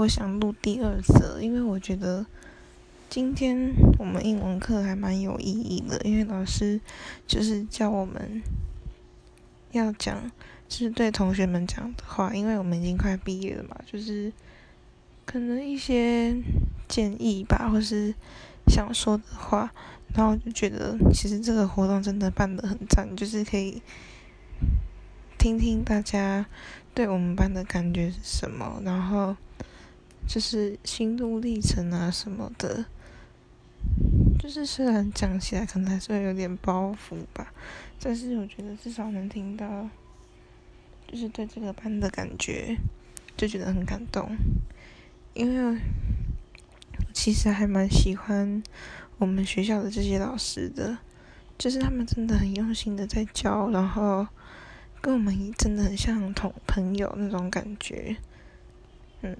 我想录第二则，因为我觉得今天我们英文课还蛮有意义的，因为老师就是教我们要讲，就是对同学们讲的话，因为我们已经快毕业了嘛，就是可能一些建议吧，或是想说的话，然后就觉得其实这个活动真的办得很赞，就是可以听听大家对我们班的感觉是什么，然后。就是心路历程啊什么的，就是虽然讲起来可能还是会有点包袱吧，但是我觉得至少能听到，就是对这个班的感觉，就觉得很感动。因为其实还蛮喜欢我们学校的这些老师的，就是他们真的很用心的在教，然后跟我们真的很像同朋友那种感觉，嗯。